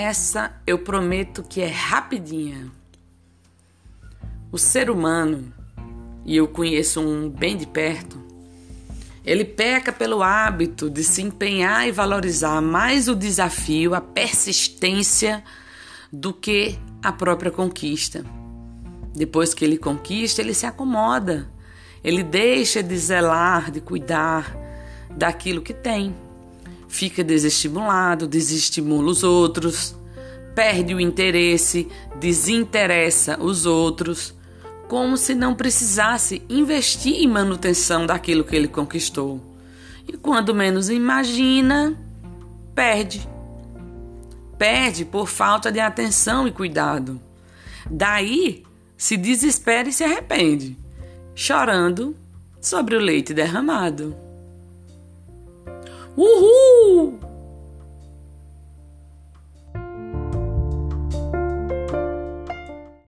Essa eu prometo que é rapidinha. O ser humano, e eu conheço um bem de perto, ele peca pelo hábito de se empenhar e valorizar mais o desafio, a persistência, do que a própria conquista. Depois que ele conquista, ele se acomoda. Ele deixa de zelar, de cuidar daquilo que tem. Fica desestimulado, desestimula os outros, perde o interesse, desinteressa os outros como se não precisasse investir em manutenção daquilo que ele conquistou. E quando menos imagina, perde. Perde por falta de atenção e cuidado. Daí se desespera e se arrepende, chorando sobre o leite derramado. 呜呼！